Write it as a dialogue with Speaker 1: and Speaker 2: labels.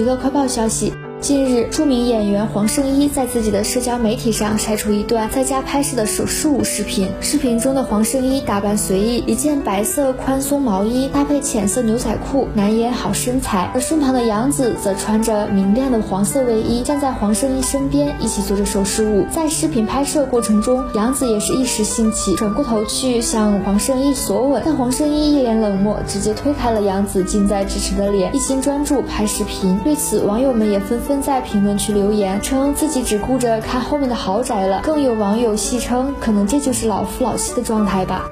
Speaker 1: 一个快报消息。近日，著名演员黄圣依在自己的社交媒体上晒出一段在家拍摄的手势舞视频。视频中的黄圣依打扮随意，一件白色宽松毛衣搭配浅色牛仔裤，难掩好身材。而身旁的杨紫则穿着明亮的黄色卫衣，站在黄圣依身边，一起做着手势舞。在视频拍摄过程中，杨紫也是一时兴起，转过头去向黄圣依索吻，但黄圣依一脸冷漠，直接推开了杨紫近在咫尺的脸，一心专注拍视频。对此，网友们也纷纷。纷在评论区留言，称自己只顾着看后面的豪宅了。更有网友戏称，可能这就是老夫老妻的状态吧。